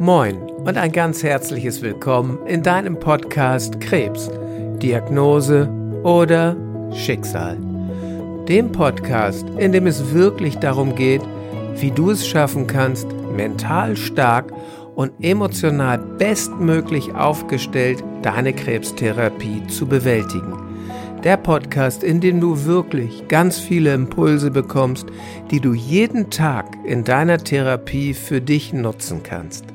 Moin und ein ganz herzliches Willkommen in deinem Podcast Krebs, Diagnose oder Schicksal. Dem Podcast, in dem es wirklich darum geht, wie du es schaffen kannst, mental stark und emotional bestmöglich aufgestellt deine Krebstherapie zu bewältigen. Der Podcast, in dem du wirklich ganz viele Impulse bekommst, die du jeden Tag in deiner Therapie für dich nutzen kannst.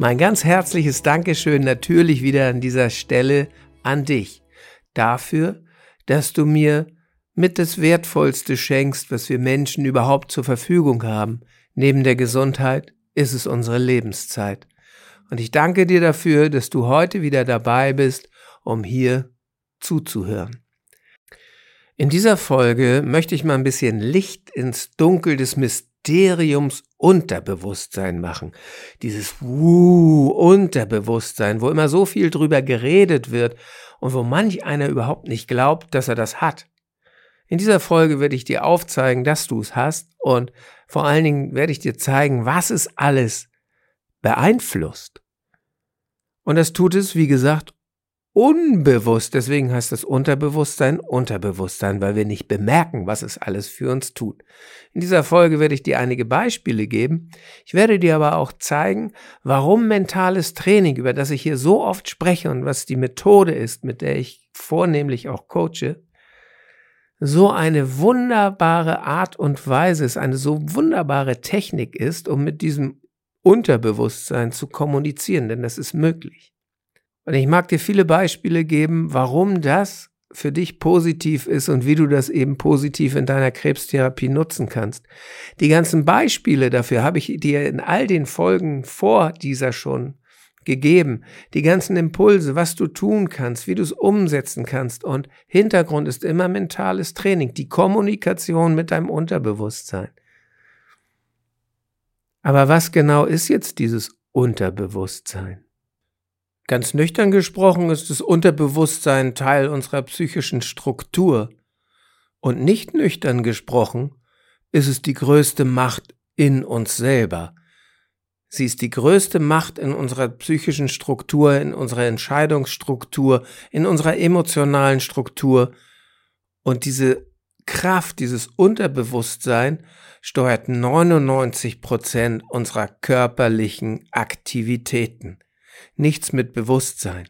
Mein ganz herzliches Dankeschön natürlich wieder an dieser Stelle an dich dafür, dass du mir mit das Wertvollste schenkst, was wir Menschen überhaupt zur Verfügung haben. Neben der Gesundheit ist es unsere Lebenszeit. Und ich danke dir dafür, dass du heute wieder dabei bist, um hier zuzuhören. In dieser Folge möchte ich mal ein bisschen Licht ins Dunkel des Mysteriums Unterbewusstsein machen. Dieses Wuh, Unterbewusstsein, wo immer so viel drüber geredet wird und wo manch einer überhaupt nicht glaubt, dass er das hat. In dieser Folge werde ich dir aufzeigen, dass du es hast und vor allen Dingen werde ich dir zeigen, was es alles beeinflusst. Und das tut es, wie gesagt, unbewusst. Deswegen heißt das Unterbewusstsein Unterbewusstsein, weil wir nicht bemerken, was es alles für uns tut. In dieser Folge werde ich dir einige Beispiele geben. Ich werde dir aber auch zeigen, warum mentales Training, über das ich hier so oft spreche und was die Methode ist, mit der ich vornehmlich auch coache, so eine wunderbare Art und Weise ist, eine so wunderbare Technik ist, um mit diesem Unterbewusstsein zu kommunizieren, denn das ist möglich. Und ich mag dir viele Beispiele geben, warum das für dich positiv ist und wie du das eben positiv in deiner Krebstherapie nutzen kannst. Die ganzen Beispiele dafür habe ich dir in all den Folgen vor dieser schon gegeben. Die ganzen Impulse, was du tun kannst, wie du es umsetzen kannst. Und Hintergrund ist immer mentales Training, die Kommunikation mit deinem Unterbewusstsein. Aber was genau ist jetzt dieses Unterbewusstsein? Ganz nüchtern gesprochen ist das Unterbewusstsein Teil unserer psychischen Struktur. Und nicht nüchtern gesprochen ist es die größte Macht in uns selber. Sie ist die größte Macht in unserer psychischen Struktur, in unserer Entscheidungsstruktur, in unserer emotionalen Struktur. Und diese Kraft, dieses Unterbewusstsein steuert 99 Prozent unserer körperlichen Aktivitäten nichts mit Bewusstsein.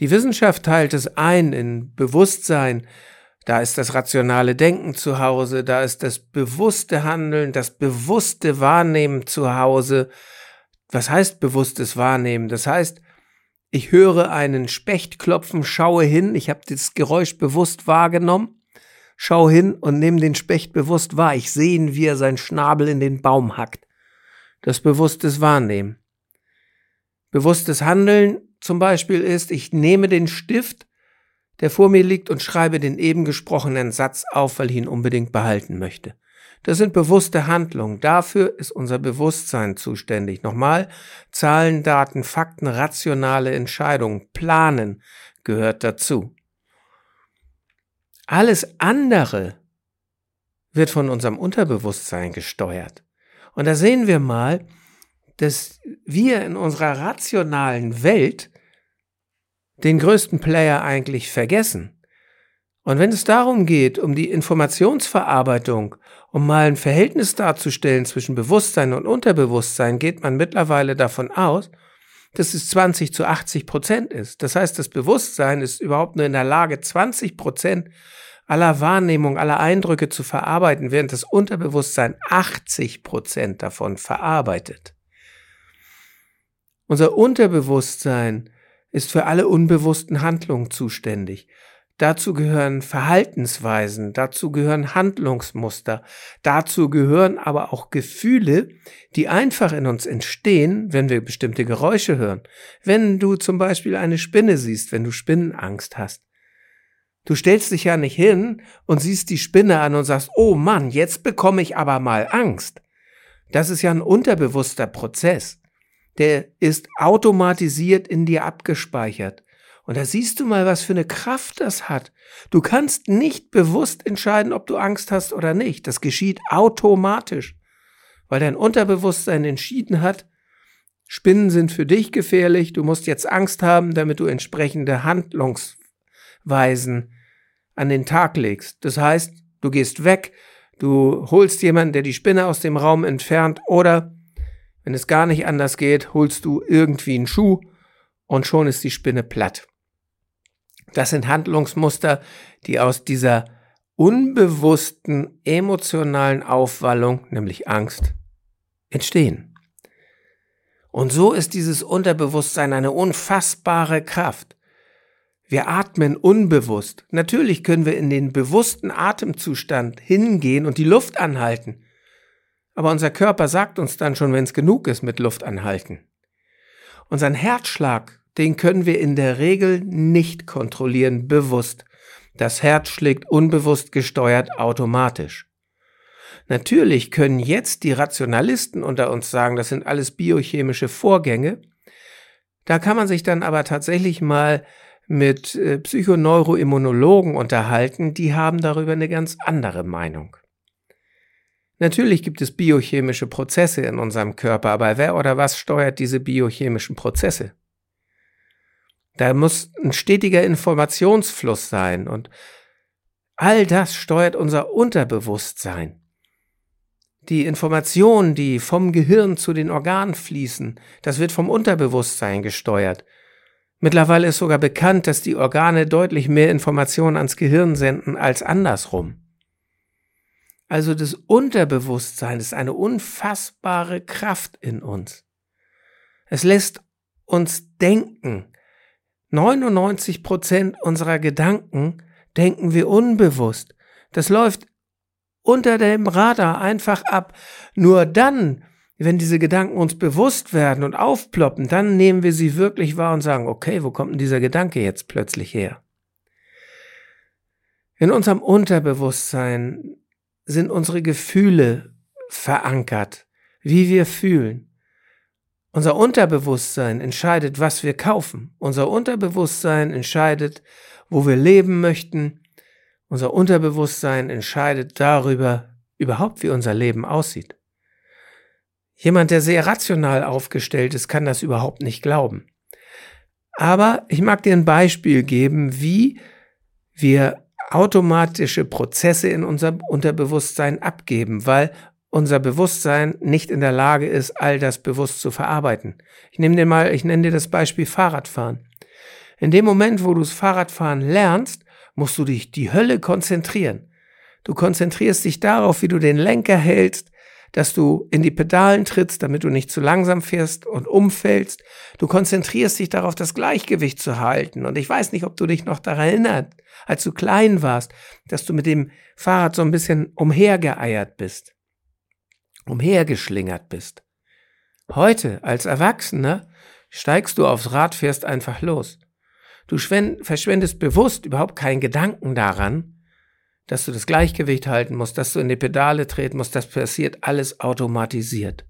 Die Wissenschaft teilt es ein in Bewusstsein, da ist das rationale Denken zu Hause, da ist das bewusste Handeln, das bewusste Wahrnehmen zu Hause. Was heißt bewusstes Wahrnehmen? Das heißt, ich höre einen Specht klopfen, schaue hin, ich habe das Geräusch bewusst wahrgenommen, schaue hin und nehme den Specht bewusst wahr. Ich sehe ihn, wie er seinen Schnabel in den Baum hackt. Das bewusstes Wahrnehmen. Bewusstes Handeln zum Beispiel ist, ich nehme den Stift, der vor mir liegt, und schreibe den eben gesprochenen Satz auf, weil ich ihn unbedingt behalten möchte. Das sind bewusste Handlungen. Dafür ist unser Bewusstsein zuständig. Nochmal, Zahlen, Daten, Fakten, rationale Entscheidungen, Planen gehört dazu. Alles andere wird von unserem Unterbewusstsein gesteuert. Und da sehen wir mal, dass wir in unserer rationalen Welt den größten Player eigentlich vergessen. Und wenn es darum geht, um die Informationsverarbeitung, um mal ein Verhältnis darzustellen zwischen Bewusstsein und Unterbewusstsein, geht man mittlerweile davon aus, dass es 20 zu 80 Prozent ist. Das heißt, das Bewusstsein ist überhaupt nur in der Lage, 20 Prozent aller Wahrnehmung, aller Eindrücke zu verarbeiten, während das Unterbewusstsein 80 Prozent davon verarbeitet. Unser Unterbewusstsein ist für alle unbewussten Handlungen zuständig. Dazu gehören Verhaltensweisen, dazu gehören Handlungsmuster, dazu gehören aber auch Gefühle, die einfach in uns entstehen, wenn wir bestimmte Geräusche hören. Wenn du zum Beispiel eine Spinne siehst, wenn du Spinnenangst hast. Du stellst dich ja nicht hin und siehst die Spinne an und sagst, oh Mann, jetzt bekomme ich aber mal Angst. Das ist ja ein unterbewusster Prozess der ist automatisiert in dir abgespeichert. Und da siehst du mal, was für eine Kraft das hat. Du kannst nicht bewusst entscheiden, ob du Angst hast oder nicht. Das geschieht automatisch. weil dein Unterbewusstsein entschieden hat, Spinnen sind für dich gefährlich, du musst jetzt Angst haben, damit du entsprechende Handlungsweisen an den Tag legst. Das heißt, du gehst weg, du holst jemanden, der die Spinne aus dem Raum entfernt oder, wenn es gar nicht anders geht, holst du irgendwie einen Schuh und schon ist die Spinne platt. Das sind Handlungsmuster, die aus dieser unbewussten emotionalen Aufwallung, nämlich Angst, entstehen. Und so ist dieses Unterbewusstsein eine unfassbare Kraft. Wir atmen unbewusst. Natürlich können wir in den bewussten Atemzustand hingehen und die Luft anhalten. Aber unser Körper sagt uns dann schon, wenn es genug ist mit Luft anhalten. Unseren Herzschlag, den können wir in der Regel nicht kontrollieren, bewusst. Das Herz schlägt unbewusst gesteuert automatisch. Natürlich können jetzt die Rationalisten unter uns sagen, das sind alles biochemische Vorgänge. Da kann man sich dann aber tatsächlich mal mit äh, Psychoneuroimmunologen unterhalten, die haben darüber eine ganz andere Meinung. Natürlich gibt es biochemische Prozesse in unserem Körper, aber wer oder was steuert diese biochemischen Prozesse? Da muss ein stetiger Informationsfluss sein und all das steuert unser Unterbewusstsein die Informationen, die vom Gehirn zu den Organen fließen, das wird vom Unterbewusstsein gesteuert. Mittlerweile ist sogar bekannt, dass die Organe deutlich mehr Informationen ans Gehirn senden als andersrum. Also das Unterbewusstsein ist eine unfassbare Kraft in uns. Es lässt uns denken. 99 Prozent unserer Gedanken denken wir unbewusst. Das läuft unter dem Radar einfach ab. Nur dann, wenn diese Gedanken uns bewusst werden und aufploppen, dann nehmen wir sie wirklich wahr und sagen, okay, wo kommt denn dieser Gedanke jetzt plötzlich her? In unserem Unterbewusstsein sind unsere Gefühle verankert, wie wir fühlen. Unser Unterbewusstsein entscheidet, was wir kaufen. Unser Unterbewusstsein entscheidet, wo wir leben möchten. Unser Unterbewusstsein entscheidet darüber überhaupt, wie unser Leben aussieht. Jemand, der sehr rational aufgestellt ist, kann das überhaupt nicht glauben. Aber ich mag dir ein Beispiel geben, wie wir automatische Prozesse in unserem Unterbewusstsein abgeben, weil unser Bewusstsein nicht in der Lage ist, all das bewusst zu verarbeiten. Ich nehme dir mal, ich nenne dir das Beispiel Fahrradfahren. In dem Moment, wo du das Fahrradfahren lernst, musst du dich die Hölle konzentrieren. Du konzentrierst dich darauf, wie du den Lenker hältst, dass du in die Pedalen trittst, damit du nicht zu langsam fährst und umfällst. Du konzentrierst dich darauf, das Gleichgewicht zu halten. Und ich weiß nicht, ob du dich noch daran erinnerst, als du klein warst, dass du mit dem Fahrrad so ein bisschen umhergeeiert bist, umhergeschlingert bist. Heute, als Erwachsener, steigst du aufs Rad, fährst einfach los. Du verschwendest bewusst überhaupt keinen Gedanken daran, dass du das Gleichgewicht halten musst, dass du in die Pedale treten musst, das passiert alles automatisiert.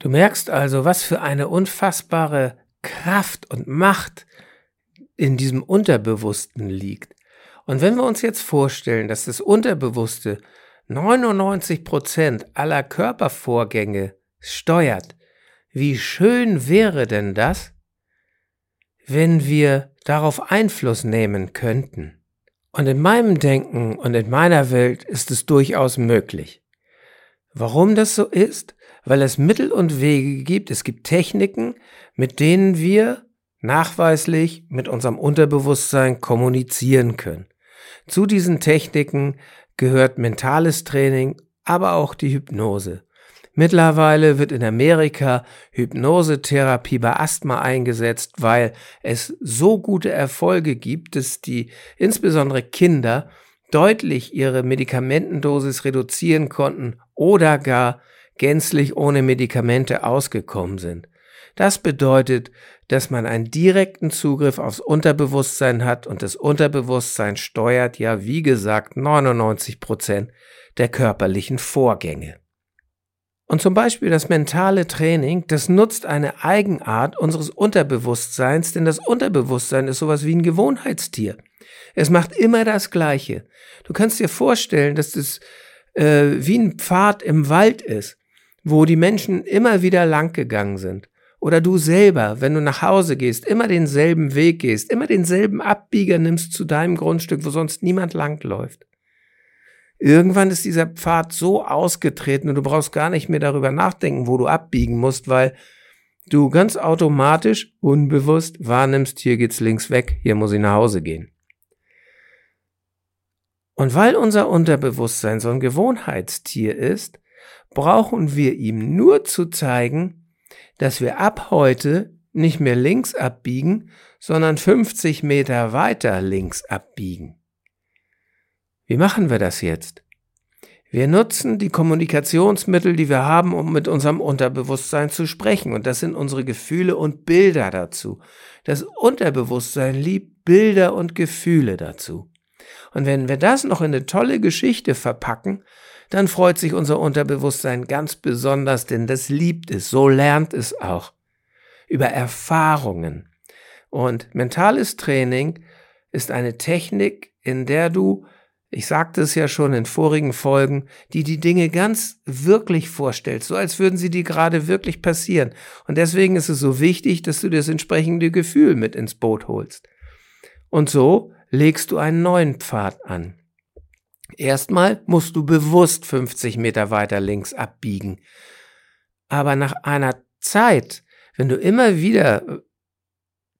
Du merkst also, was für eine unfassbare Kraft und Macht in diesem Unterbewussten liegt. Und wenn wir uns jetzt vorstellen, dass das Unterbewusste 99 Prozent aller Körpervorgänge steuert, wie schön wäre denn das, wenn wir darauf Einfluss nehmen könnten. Und in meinem Denken und in meiner Welt ist es durchaus möglich. Warum das so ist? Weil es Mittel und Wege gibt, es gibt Techniken, mit denen wir nachweislich mit unserem Unterbewusstsein kommunizieren können. Zu diesen Techniken gehört mentales Training, aber auch die Hypnose. Mittlerweile wird in Amerika Hypnosetherapie bei Asthma eingesetzt, weil es so gute Erfolge gibt, dass die insbesondere Kinder deutlich ihre Medikamentendosis reduzieren konnten oder gar gänzlich ohne Medikamente ausgekommen sind. Das bedeutet, dass man einen direkten Zugriff aufs Unterbewusstsein hat und das Unterbewusstsein steuert ja, wie gesagt, 99 Prozent der körperlichen Vorgänge. Und zum Beispiel das mentale Training, das nutzt eine Eigenart unseres Unterbewusstseins, denn das Unterbewusstsein ist sowas wie ein Gewohnheitstier. Es macht immer das Gleiche. Du kannst dir vorstellen, dass das äh, wie ein Pfad im Wald ist, wo die Menschen immer wieder lang gegangen sind. Oder du selber, wenn du nach Hause gehst, immer denselben Weg gehst, immer denselben Abbieger nimmst zu deinem Grundstück, wo sonst niemand langläuft. Irgendwann ist dieser Pfad so ausgetreten und du brauchst gar nicht mehr darüber nachdenken, wo du abbiegen musst, weil du ganz automatisch, unbewusst wahrnimmst, hier geht's links weg, hier muss ich nach Hause gehen. Und weil unser Unterbewusstsein so ein Gewohnheitstier ist, brauchen wir ihm nur zu zeigen, dass wir ab heute nicht mehr links abbiegen, sondern 50 Meter weiter links abbiegen. Wie machen wir das jetzt? Wir nutzen die Kommunikationsmittel, die wir haben, um mit unserem Unterbewusstsein zu sprechen. Und das sind unsere Gefühle und Bilder dazu. Das Unterbewusstsein liebt Bilder und Gefühle dazu. Und wenn wir das noch in eine tolle Geschichte verpacken, dann freut sich unser Unterbewusstsein ganz besonders, denn das liebt es, so lernt es auch. Über Erfahrungen. Und mentales Training ist eine Technik, in der du ich sagte es ja schon in vorigen Folgen, die die Dinge ganz wirklich vorstellt, so als würden sie dir gerade wirklich passieren. Und deswegen ist es so wichtig, dass du das entsprechende Gefühl mit ins Boot holst. Und so legst du einen neuen Pfad an. Erstmal musst du bewusst 50 Meter weiter links abbiegen. Aber nach einer Zeit, wenn du immer wieder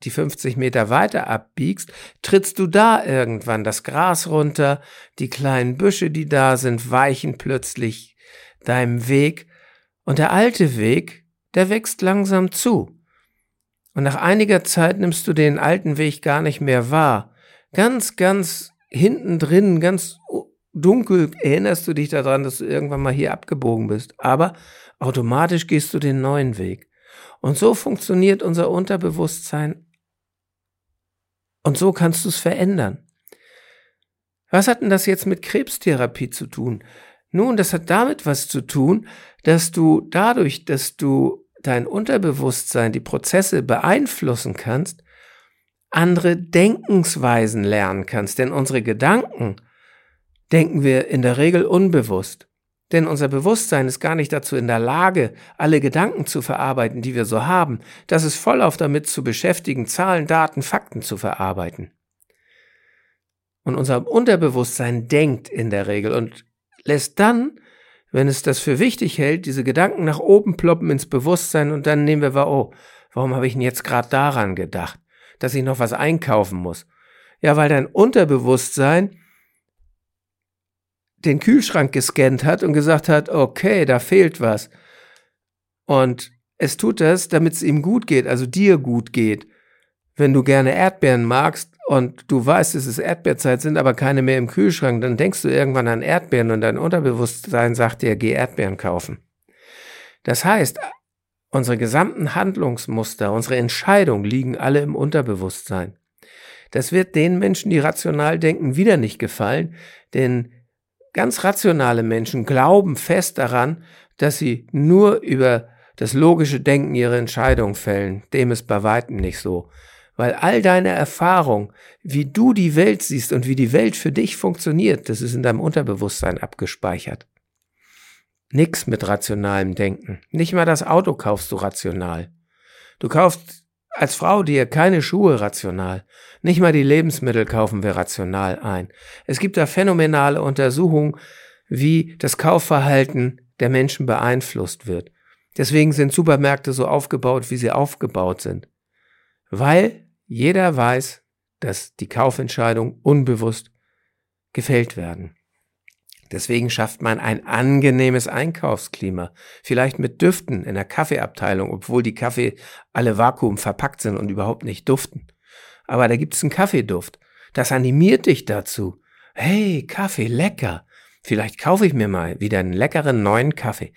die 50 Meter weiter abbiegst, trittst du da irgendwann das Gras runter, die kleinen Büsche, die da sind, weichen plötzlich deinem Weg und der alte Weg, der wächst langsam zu. Und nach einiger Zeit nimmst du den alten Weg gar nicht mehr wahr. Ganz, ganz hinten drin, ganz dunkel erinnerst du dich daran, dass du irgendwann mal hier abgebogen bist. Aber automatisch gehst du den neuen Weg. Und so funktioniert unser Unterbewusstsein und so kannst du es verändern. Was hat denn das jetzt mit Krebstherapie zu tun? Nun, das hat damit was zu tun, dass du dadurch, dass du dein Unterbewusstsein, die Prozesse beeinflussen kannst, andere Denkensweisen lernen kannst. Denn unsere Gedanken denken wir in der Regel unbewusst. Denn unser Bewusstsein ist gar nicht dazu in der Lage, alle Gedanken zu verarbeiten, die wir so haben. Das ist vollauf damit zu beschäftigen, Zahlen, Daten, Fakten zu verarbeiten. Und unser Unterbewusstsein denkt in der Regel und lässt dann, wenn es das für wichtig hält, diese Gedanken nach oben ploppen ins Bewusstsein und dann nehmen wir wahr, oh, warum habe ich denn jetzt gerade daran gedacht, dass ich noch was einkaufen muss? Ja, weil dein Unterbewusstsein den Kühlschrank gescannt hat und gesagt hat, okay, da fehlt was. Und es tut das, damit es ihm gut geht, also dir gut geht. Wenn du gerne Erdbeeren magst und du weißt, es ist Erdbeerzeit, sind aber keine mehr im Kühlschrank, dann denkst du irgendwann an Erdbeeren und dein Unterbewusstsein sagt dir, geh Erdbeeren kaufen. Das heißt, unsere gesamten Handlungsmuster, unsere Entscheidungen liegen alle im Unterbewusstsein. Das wird den Menschen, die rational denken, wieder nicht gefallen, denn Ganz rationale Menschen glauben fest daran, dass sie nur über das logische Denken ihre Entscheidung fällen. Dem ist bei weitem nicht so. Weil all deine Erfahrung, wie du die Welt siehst und wie die Welt für dich funktioniert, das ist in deinem Unterbewusstsein abgespeichert. Nix mit rationalem Denken. Nicht mal das Auto kaufst du rational. Du kaufst als Frau dir keine Schuhe rational. Nicht mal die Lebensmittel kaufen wir rational ein. Es gibt da phänomenale Untersuchungen, wie das Kaufverhalten der Menschen beeinflusst wird. Deswegen sind Supermärkte so aufgebaut, wie sie aufgebaut sind. Weil jeder weiß, dass die Kaufentscheidungen unbewusst gefällt werden. Deswegen schafft man ein angenehmes Einkaufsklima. Vielleicht mit Düften in der Kaffeeabteilung, obwohl die Kaffee alle Vakuum verpackt sind und überhaupt nicht duften. Aber da gibt es einen Kaffeeduft. Das animiert dich dazu. Hey, Kaffee, lecker. Vielleicht kaufe ich mir mal wieder einen leckeren neuen Kaffee.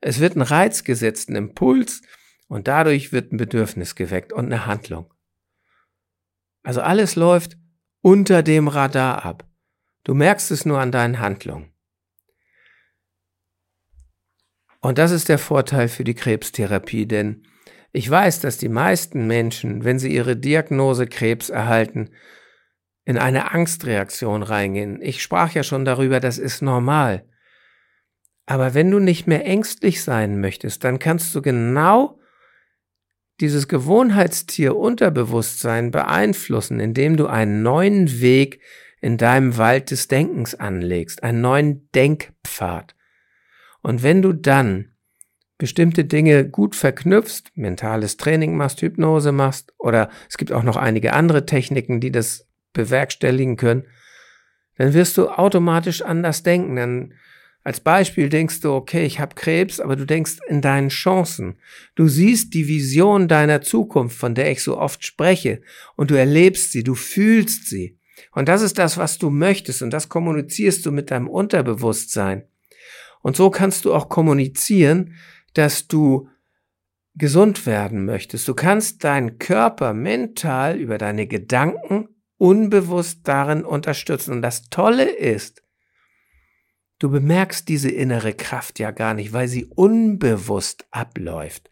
Es wird ein Reiz gesetzt, ein Impuls und dadurch wird ein Bedürfnis geweckt und eine Handlung. Also alles läuft unter dem Radar ab. Du merkst es nur an deinen Handlungen. Und das ist der Vorteil für die Krebstherapie, denn ich weiß, dass die meisten Menschen, wenn sie ihre Diagnose Krebs erhalten, in eine Angstreaktion reingehen. Ich sprach ja schon darüber, das ist normal. Aber wenn du nicht mehr ängstlich sein möchtest, dann kannst du genau dieses Gewohnheitstier Unterbewusstsein beeinflussen, indem du einen neuen Weg in deinem Wald des Denkens anlegst, einen neuen Denkpfad. Und wenn du dann bestimmte Dinge gut verknüpfst, mentales Training machst, Hypnose machst, oder es gibt auch noch einige andere Techniken, die das bewerkstelligen können, dann wirst du automatisch anders denken. Dann als Beispiel denkst du, okay, ich habe Krebs, aber du denkst in deinen Chancen. Du siehst die Vision deiner Zukunft, von der ich so oft spreche, und du erlebst sie, du fühlst sie. Und das ist das, was du möchtest, und das kommunizierst du mit deinem Unterbewusstsein. Und so kannst du auch kommunizieren, dass du gesund werden möchtest. Du kannst deinen Körper mental über deine Gedanken unbewusst darin unterstützen. Und das Tolle ist, Du bemerkst diese innere Kraft ja gar nicht, weil sie unbewusst abläuft.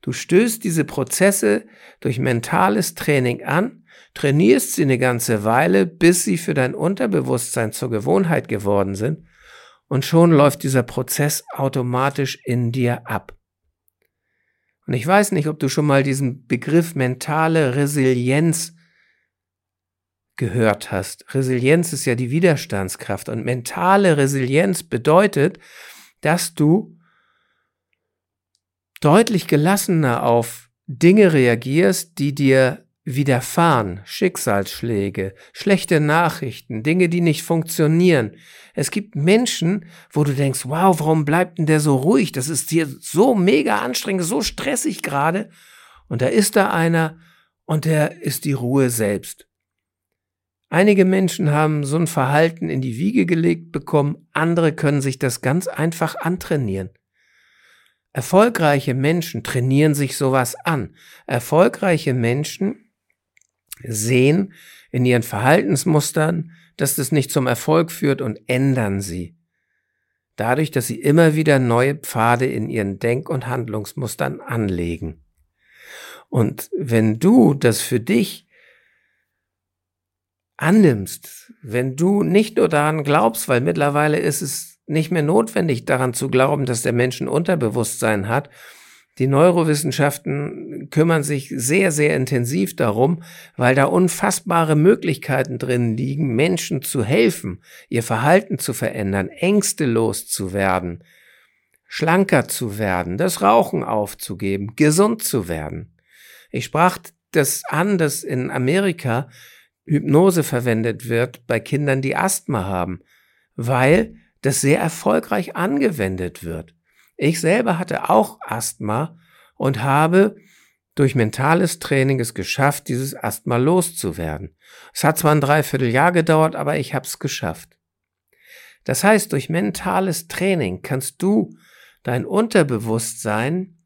Du stößt diese Prozesse durch mentales Training an, trainierst sie eine ganze Weile, bis sie für dein Unterbewusstsein zur Gewohnheit geworden sind, und schon läuft dieser Prozess automatisch in dir ab. Und ich weiß nicht, ob du schon mal diesen Begriff mentale Resilienz gehört hast. Resilienz ist ja die Widerstandskraft und mentale Resilienz bedeutet, dass du deutlich gelassener auf Dinge reagierst, die dir widerfahren, Schicksalsschläge, schlechte Nachrichten, Dinge, die nicht funktionieren. Es gibt Menschen, wo du denkst, wow, warum bleibt denn der so ruhig? Das ist hier so mega anstrengend, so stressig gerade. Und da ist da einer und der ist die Ruhe selbst. Einige Menschen haben so ein Verhalten in die Wiege gelegt bekommen, andere können sich das ganz einfach antrainieren. Erfolgreiche Menschen trainieren sich sowas an. Erfolgreiche Menschen sehen in ihren Verhaltensmustern, dass das nicht zum Erfolg führt und ändern sie. Dadurch, dass sie immer wieder neue Pfade in ihren Denk- und Handlungsmustern anlegen. Und wenn du das für dich annimmst, wenn du nicht nur daran glaubst, weil mittlerweile ist es nicht mehr notwendig daran zu glauben, dass der Mensch ein Unterbewusstsein hat. Die Neurowissenschaften kümmern sich sehr, sehr intensiv darum, weil da unfassbare Möglichkeiten drin liegen, Menschen zu helfen, ihr Verhalten zu verändern, Ängste loszuwerden, schlanker zu werden, das Rauchen aufzugeben, gesund zu werden. Ich sprach das an, dass in Amerika Hypnose verwendet wird bei Kindern, die Asthma haben, weil das sehr erfolgreich angewendet wird. Ich selber hatte auch Asthma und habe durch mentales Training es geschafft, dieses Asthma loszuwerden. Es hat zwar ein Dreivierteljahr gedauert, aber ich habe es geschafft. Das heißt, durch mentales Training kannst du dein Unterbewusstsein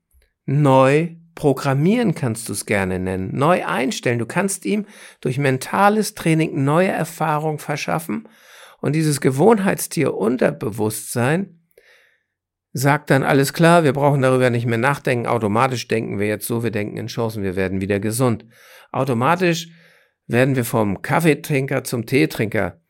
neu Programmieren kannst du es gerne nennen, neu einstellen. Du kannst ihm durch mentales Training neue Erfahrungen verschaffen und dieses Gewohnheitstier Unterbewusstsein sagt dann alles klar, wir brauchen darüber nicht mehr nachdenken, automatisch denken wir jetzt so, wir denken in Chancen, wir werden wieder gesund. Automatisch werden wir vom Kaffeetrinker zum Teetrinker.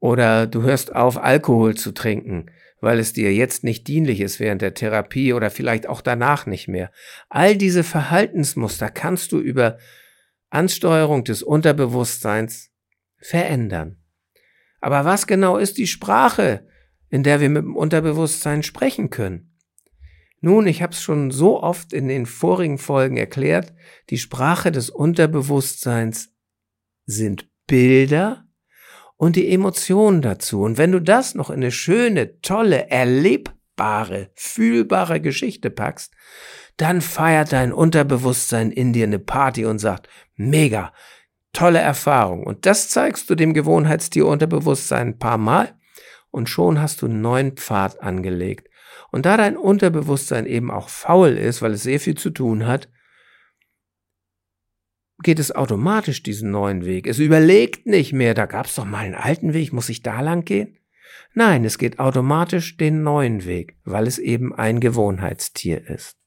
Oder du hörst auf, Alkohol zu trinken weil es dir jetzt nicht dienlich ist während der Therapie oder vielleicht auch danach nicht mehr. All diese Verhaltensmuster kannst du über Ansteuerung des Unterbewusstseins verändern. Aber was genau ist die Sprache, in der wir mit dem Unterbewusstsein sprechen können? Nun, ich habe es schon so oft in den vorigen Folgen erklärt, die Sprache des Unterbewusstseins sind Bilder, und die Emotionen dazu. Und wenn du das noch in eine schöne, tolle, erlebbare, fühlbare Geschichte packst, dann feiert dein Unterbewusstsein in dir eine Party und sagt, mega, tolle Erfahrung. Und das zeigst du dem Gewohnheitstier Unterbewusstsein ein paar Mal und schon hast du einen neuen Pfad angelegt. Und da dein Unterbewusstsein eben auch faul ist, weil es sehr viel zu tun hat, geht es automatisch diesen neuen Weg. Es überlegt nicht mehr, da gab es doch mal einen alten Weg, muss ich da lang gehen? Nein, es geht automatisch den neuen Weg, weil es eben ein Gewohnheitstier ist.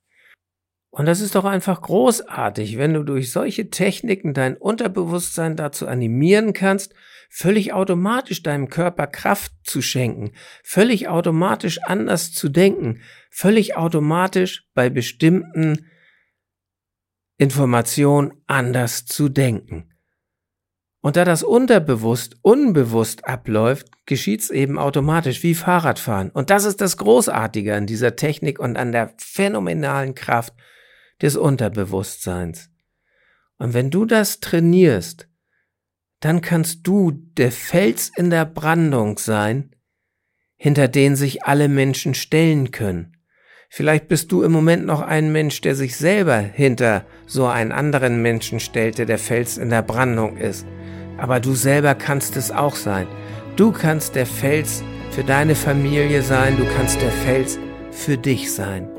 Und das ist doch einfach großartig, wenn du durch solche Techniken dein Unterbewusstsein dazu animieren kannst, völlig automatisch deinem Körper Kraft zu schenken, völlig automatisch anders zu denken, völlig automatisch bei bestimmten Informationen anders zu denken. Und da das unterbewusst, unbewusst abläuft, geschieht's eben automatisch wie Fahrradfahren. Und das ist das Großartige an dieser Technik und an der phänomenalen Kraft des Unterbewusstseins. Und wenn du das trainierst, dann kannst du der Fels in der Brandung sein, hinter den sich alle Menschen stellen können. Vielleicht bist du im Moment noch ein Mensch, der sich selber hinter so einen anderen Menschen stellt, der der Fels in der Brandung ist. Aber du selber kannst es auch sein. Du kannst der Fels für deine Familie sein, du kannst der Fels für dich sein.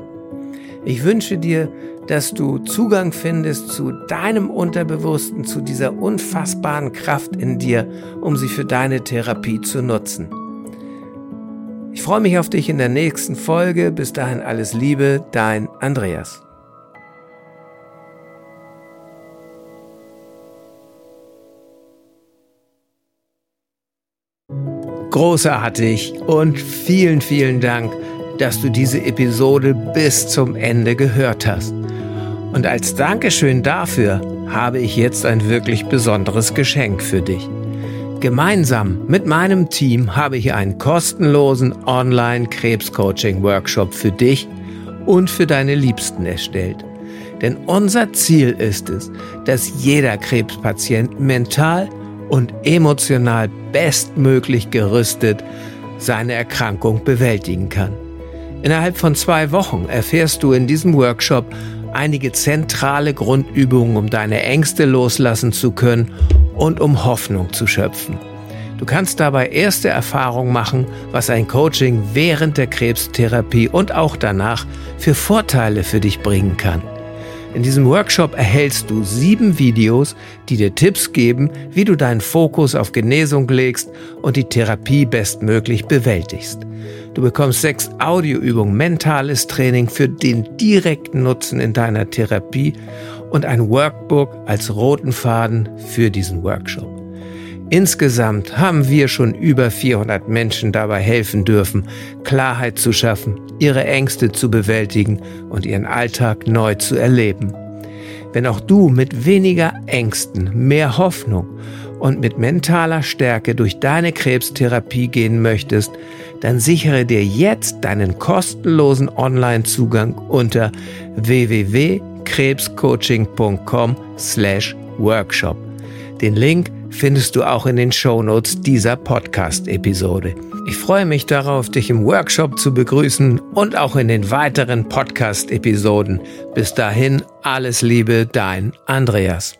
Ich wünsche dir, dass du Zugang findest zu deinem Unterbewussten, zu dieser unfassbaren Kraft in dir, um sie für deine Therapie zu nutzen. Ich freue mich auf dich in der nächsten Folge. Bis dahin alles Liebe, dein Andreas. Großartig und vielen, vielen Dank dass du diese Episode bis zum Ende gehört hast. Und als Dankeschön dafür habe ich jetzt ein wirklich besonderes Geschenk für dich. Gemeinsam mit meinem Team habe ich einen kostenlosen Online-Krebs-Coaching-Workshop für dich und für deine Liebsten erstellt. Denn unser Ziel ist es, dass jeder Krebspatient mental und emotional bestmöglich gerüstet seine Erkrankung bewältigen kann. Innerhalb von zwei Wochen erfährst du in diesem Workshop einige zentrale Grundübungen, um deine Ängste loslassen zu können und um Hoffnung zu schöpfen. Du kannst dabei erste Erfahrungen machen, was ein Coaching während der Krebstherapie und auch danach für Vorteile für dich bringen kann. In diesem Workshop erhältst du sieben Videos, die dir Tipps geben, wie du deinen Fokus auf Genesung legst und die Therapie bestmöglich bewältigst. Du bekommst sechs Audioübungen, mentales Training für den direkten Nutzen in deiner Therapie und ein Workbook als roten Faden für diesen Workshop. Insgesamt haben wir schon über 400 Menschen dabei helfen dürfen, Klarheit zu schaffen, ihre Ängste zu bewältigen und ihren Alltag neu zu erleben. Wenn auch du mit weniger Ängsten, mehr Hoffnung und mit mentaler Stärke durch deine Krebstherapie gehen möchtest, dann sichere dir jetzt deinen kostenlosen Online-Zugang unter www.krebscoaching.com/workshop. Den Link findest du auch in den Shownotes dieser Podcast-Episode. Ich freue mich darauf, dich im Workshop zu begrüßen und auch in den weiteren Podcast-Episoden. Bis dahin alles Liebe, dein Andreas.